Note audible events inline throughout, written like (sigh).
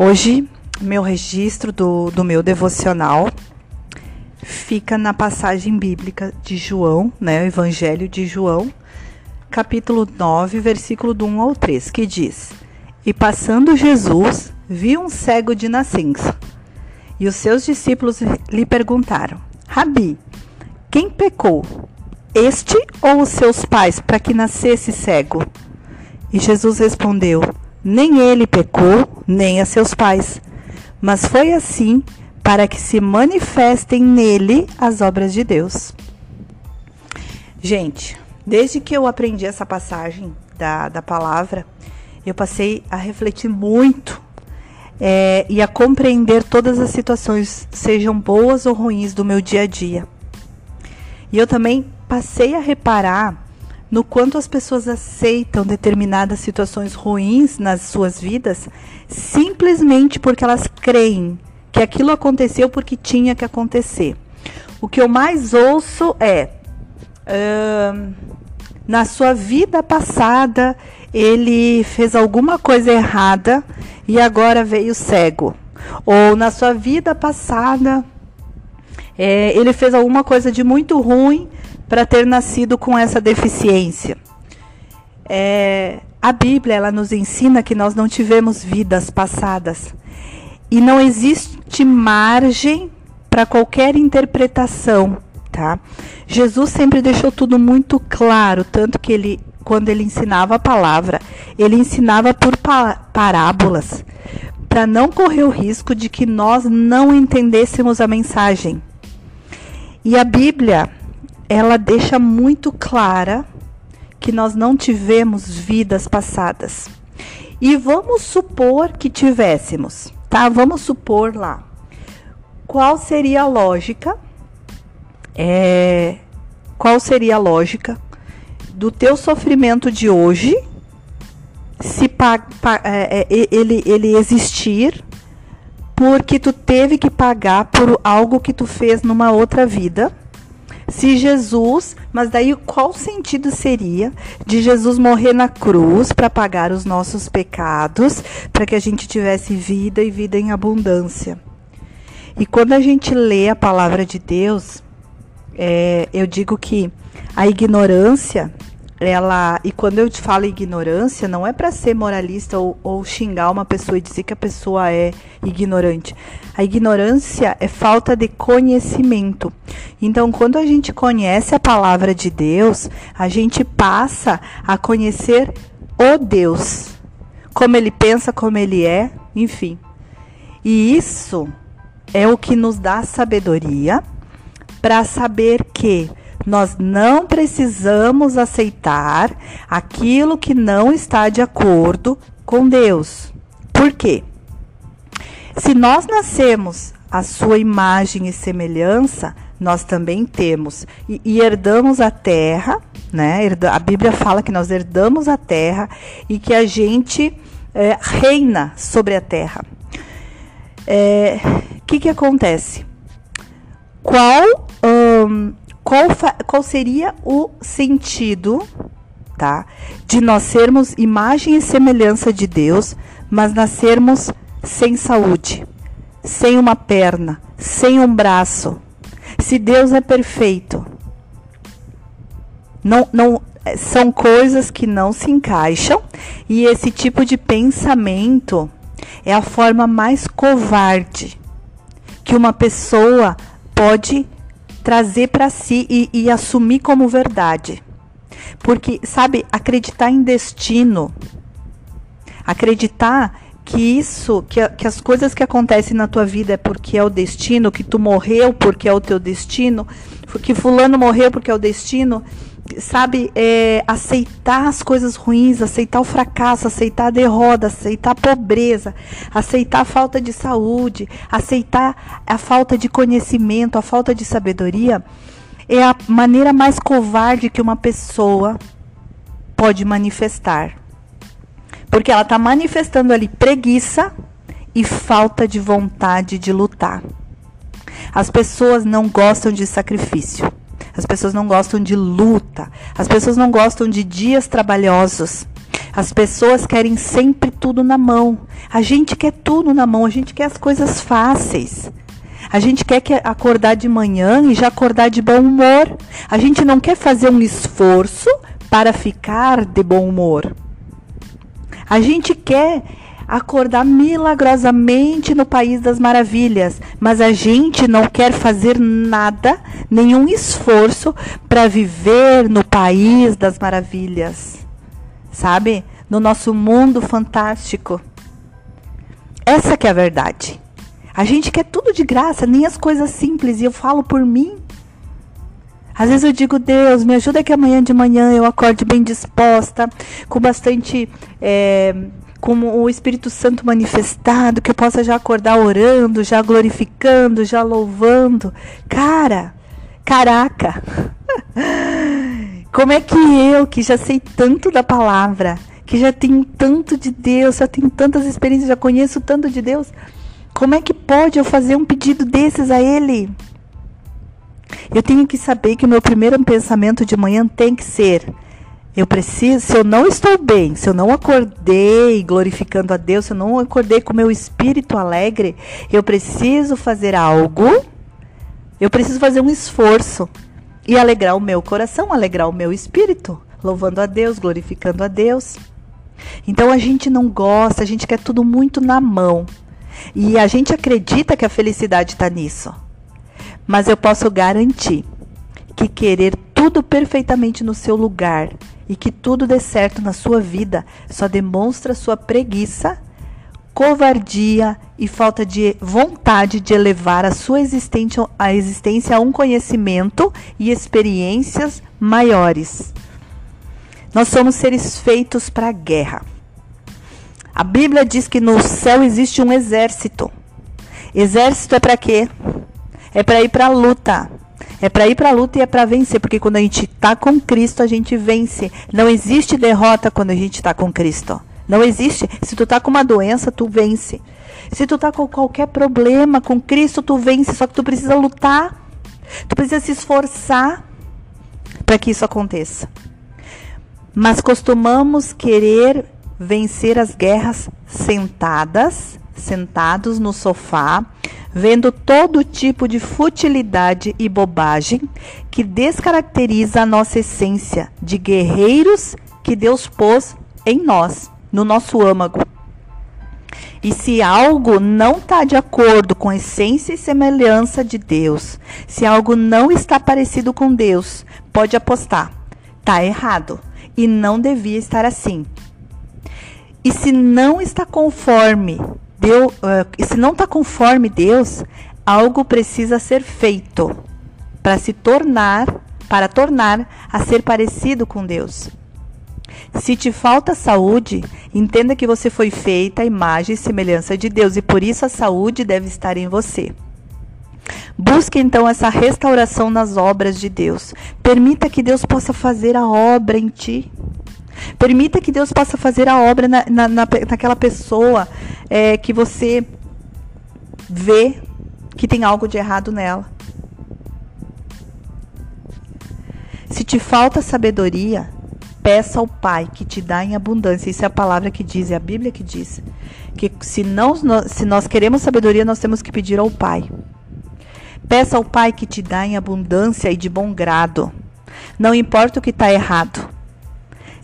Hoje, meu registro do, do meu devocional fica na passagem bíblica de João, né, o Evangelho de João, capítulo 9, versículo do 1 ao 3, que diz: E passando Jesus, viu um cego de nascença. E os seus discípulos lhe perguntaram: Rabi, quem pecou? Este ou os seus pais para que nascesse cego? E Jesus respondeu: nem ele pecou, nem a seus pais, mas foi assim para que se manifestem nele as obras de Deus. Gente, desde que eu aprendi essa passagem da, da palavra, eu passei a refletir muito é, e a compreender todas as situações, sejam boas ou ruins, do meu dia a dia. E eu também passei a reparar no quanto as pessoas aceitam determinadas situações ruins nas suas vidas simplesmente porque elas creem que aquilo aconteceu porque tinha que acontecer. O que eu mais ouço é uh, na sua vida passada ele fez alguma coisa errada e agora veio cego. Ou na sua vida passada é, ele fez alguma coisa de muito ruim para ter nascido com essa deficiência. É, a Bíblia ela nos ensina que nós não tivemos vidas passadas e não existe margem para qualquer interpretação, tá? Jesus sempre deixou tudo muito claro, tanto que ele quando ele ensinava a palavra, ele ensinava por parábolas, para não correr o risco de que nós não entendêssemos a mensagem. E a Bíblia, ela deixa muito clara que nós não tivemos vidas passadas. E vamos supor que tivéssemos, tá? Vamos supor lá. Qual seria a lógica? É, qual seria a lógica do teu sofrimento de hoje se pa, pa, é, é ele, ele existir porque tu teve que pagar por algo que tu fez numa outra vida? Se Jesus, mas daí qual sentido seria de Jesus morrer na cruz para pagar os nossos pecados, para que a gente tivesse vida e vida em abundância? E quando a gente lê a palavra de Deus, é, eu digo que a ignorância ela e quando eu te falo ignorância não é para ser moralista ou, ou, xingar uma pessoa e dizer que a pessoa é ignorante. A ignorância é falta de conhecimento. Então quando a gente conhece a palavra de Deus a gente passa a conhecer o Deus. Como ele pensa como ele é enfim. E isso é o que nos dá sabedoria para saber que nós não precisamos aceitar aquilo que não está de acordo com Deus. Por quê? Se nós nascemos a sua imagem e semelhança, nós também temos e, e herdamos a terra, né? A Bíblia fala que nós herdamos a terra e que a gente é, reina sobre a terra. O é, que, que acontece? Qual um, qual, qual seria o sentido tá, de nós sermos imagem e semelhança de Deus, mas nascermos sem saúde, sem uma perna, sem um braço? Se Deus é perfeito, não, não são coisas que não se encaixam e esse tipo de pensamento é a forma mais covarde que uma pessoa pode trazer para si e, e assumir como verdade. Porque, sabe, acreditar em destino, acreditar que isso, que, que as coisas que acontecem na tua vida é porque é o destino, que tu morreu porque é o teu destino, que fulano morreu porque é o destino, sabe, é, aceitar as coisas ruins, aceitar o fracasso, aceitar a derrota, aceitar a pobreza, aceitar a falta de saúde, aceitar a falta de conhecimento, a falta de sabedoria, é a maneira mais covarde que uma pessoa pode manifestar. Porque ela está manifestando ali preguiça e falta de vontade de lutar. As pessoas não gostam de sacrifício. As pessoas não gostam de luta. As pessoas não gostam de dias trabalhosos. As pessoas querem sempre tudo na mão. A gente quer tudo na mão, a gente quer as coisas fáceis. A gente quer que acordar de manhã e já acordar de bom humor. A gente não quer fazer um esforço para ficar de bom humor. A gente quer acordar milagrosamente no país das maravilhas, mas a gente não quer fazer nada, nenhum esforço para viver no país das maravilhas. Sabe? No nosso mundo fantástico. Essa que é a verdade. A gente quer tudo de graça, nem as coisas simples, e eu falo por mim. Às vezes eu digo, Deus, me ajuda que amanhã de manhã eu acorde bem disposta, com bastante. É, com o Espírito Santo manifestado, que eu possa já acordar orando, já glorificando, já louvando. Cara, caraca! (laughs) Como é que eu, que já sei tanto da palavra, que já tenho tanto de Deus, já tenho tantas experiências, já conheço tanto de Deus, como é que pode eu fazer um pedido desses a Ele? Eu tenho que saber que o meu primeiro pensamento de manhã tem que ser: eu preciso, se eu não estou bem, se eu não acordei glorificando a Deus, se eu não acordei com meu espírito alegre, eu preciso fazer algo, eu preciso fazer um esforço e alegrar o meu coração, alegrar o meu espírito, louvando a Deus, glorificando a Deus. Então a gente não gosta, a gente quer tudo muito na mão. E a gente acredita que a felicidade está nisso. Mas eu posso garantir que querer tudo perfeitamente no seu lugar e que tudo dê certo na sua vida só demonstra sua preguiça, covardia e falta de vontade de elevar a sua existência, a existência a um conhecimento e experiências maiores. Nós somos seres feitos para a guerra. A Bíblia diz que no céu existe um exército. Exército é para quê? É para ir para a luta. É para ir para a luta e é para vencer, porque quando a gente está com Cristo, a gente vence. Não existe derrota quando a gente está com Cristo. Não existe. Se tu está com uma doença, tu vence. Se tu está com qualquer problema com Cristo, tu vence. Só que tu precisa lutar. Tu precisa se esforçar para que isso aconteça. Mas costumamos querer vencer as guerras sentadas, sentados no sofá, vendo todo tipo de futilidade e bobagem que descaracteriza a nossa essência de guerreiros que Deus pôs em nós, no nosso âmago. E se algo não está de acordo com a essência e semelhança de Deus, se algo não está parecido com Deus, pode apostar, está errado e não devia estar assim. E se não está conforme Deus, uh, se não está conforme Deus, algo precisa ser feito para se tornar, para tornar a ser parecido com Deus. Se te falta saúde, entenda que você foi feita a imagem e semelhança de Deus e por isso a saúde deve estar em você. Busque então essa restauração nas obras de Deus. Permita que Deus possa fazer a obra em ti. Permita que Deus possa fazer a obra na, na, na naquela pessoa é, que você vê que tem algo de errado nela. Se te falta sabedoria, peça ao Pai que te dá em abundância. Isso é a palavra que diz, é a Bíblia que diz. Que se, não, se nós queremos sabedoria, nós temos que pedir ao Pai. Peça ao Pai que te dá em abundância e de bom grado. Não importa o que está errado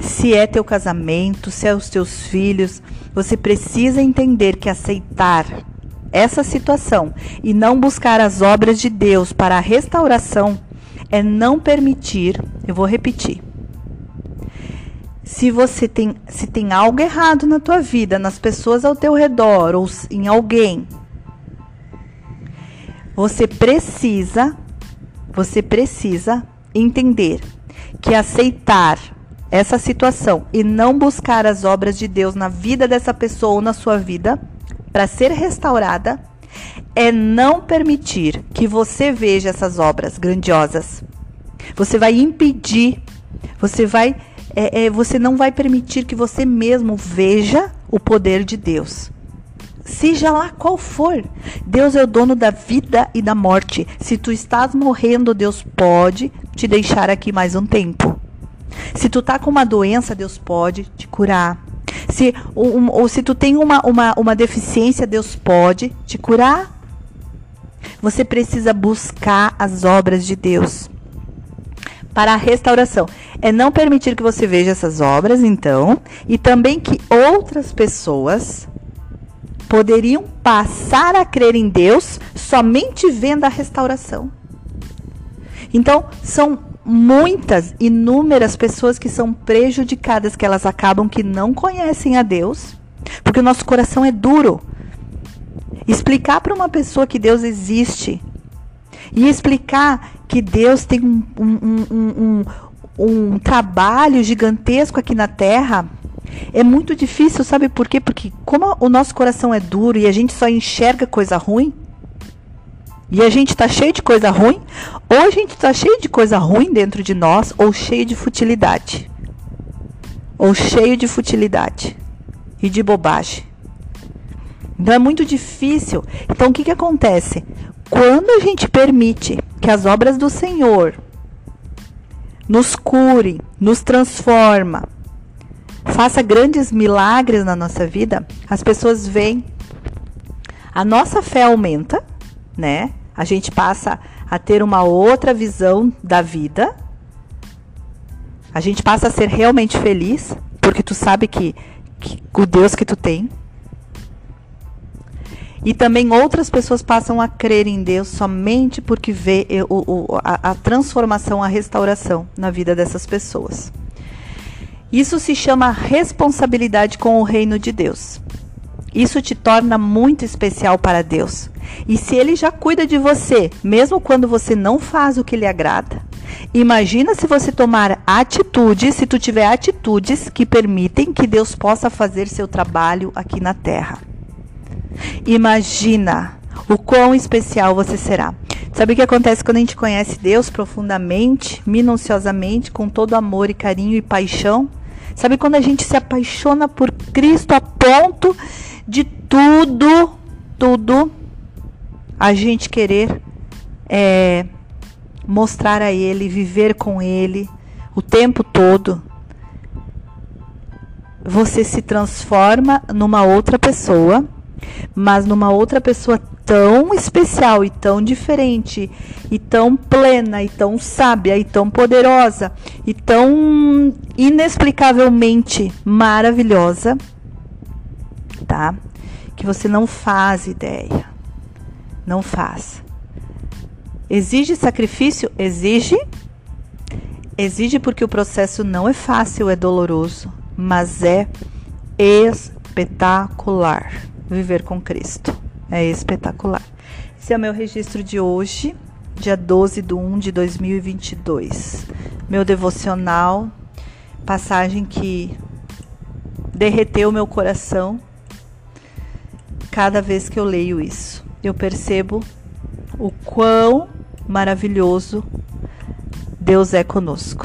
se é teu casamento, se é os teus filhos, você precisa entender que aceitar essa situação e não buscar as obras de Deus para a restauração é não permitir, eu vou repetir. Se você tem, se tem algo errado na tua vida, nas pessoas ao teu redor ou em alguém, você precisa, você precisa entender que aceitar essa situação e não buscar as obras de Deus na vida dessa pessoa ou na sua vida para ser restaurada, é não permitir que você veja essas obras grandiosas. Você vai impedir, você vai, é, é, você não vai permitir que você mesmo veja o poder de Deus. Seja lá qual for, Deus é o dono da vida e da morte. Se tu estás morrendo, Deus pode te deixar aqui mais um tempo. Se tu tá com uma doença, Deus pode te curar. Se, um, ou se tu tem uma, uma, uma deficiência, Deus pode te curar. Você precisa buscar as obras de Deus para a restauração. É não permitir que você veja essas obras, então, e também que outras pessoas poderiam passar a crer em Deus somente vendo a restauração. Então, são muitas, inúmeras pessoas que são prejudicadas, que elas acabam que não conhecem a Deus, porque o nosso coração é duro. Explicar para uma pessoa que Deus existe e explicar que Deus tem um, um, um, um, trabalho gigantesco aqui na Terra é muito difícil, sabe por quê? Porque como o nosso coração é duro e a gente só enxerga coisa ruim, e a gente está cheio de coisa ruim, ou a gente está cheio de coisa ruim dentro de nós, ou cheio de futilidade. Ou cheio de futilidade e de bobagem. Então é muito difícil. Então o que, que acontece? Quando a gente permite que as obras do Senhor nos cure, nos transforma, faça grandes milagres na nossa vida, as pessoas veem, a nossa fé aumenta, né? A gente passa a ter uma outra visão da vida. A gente passa a ser realmente feliz, porque tu sabe que, que o Deus que tu tem e também outras pessoas passam a crer em Deus somente porque vê o, o, a, a transformação, a restauração na vida dessas pessoas. Isso se chama responsabilidade com o reino de Deus. Isso te torna muito especial para Deus. E se ele já cuida de você, mesmo quando você não faz o que lhe agrada, imagina se você tomar atitudes, se tu tiver atitudes que permitem que Deus possa fazer seu trabalho aqui na terra. Imagina o quão especial você será. Sabe o que acontece quando a gente conhece Deus profundamente, minuciosamente, com todo amor e carinho e paixão? Sabe quando a gente se apaixona por Cristo a ponto de tudo, tudo, a gente querer é, mostrar a Ele, viver com Ele o tempo todo? Você se transforma numa outra pessoa mas numa outra pessoa tão especial e tão diferente, e tão plena, e tão sábia, e tão poderosa, e tão inexplicavelmente maravilhosa, tá? Que você não faz ideia. Não faz. Exige sacrifício? Exige. Exige porque o processo não é fácil, é doloroso, mas é espetacular viver com Cristo. É espetacular. Esse é o meu registro de hoje, dia 12 de 1 de 2022. Meu devocional, passagem que derreteu meu coração cada vez que eu leio isso. Eu percebo o quão maravilhoso Deus é conosco.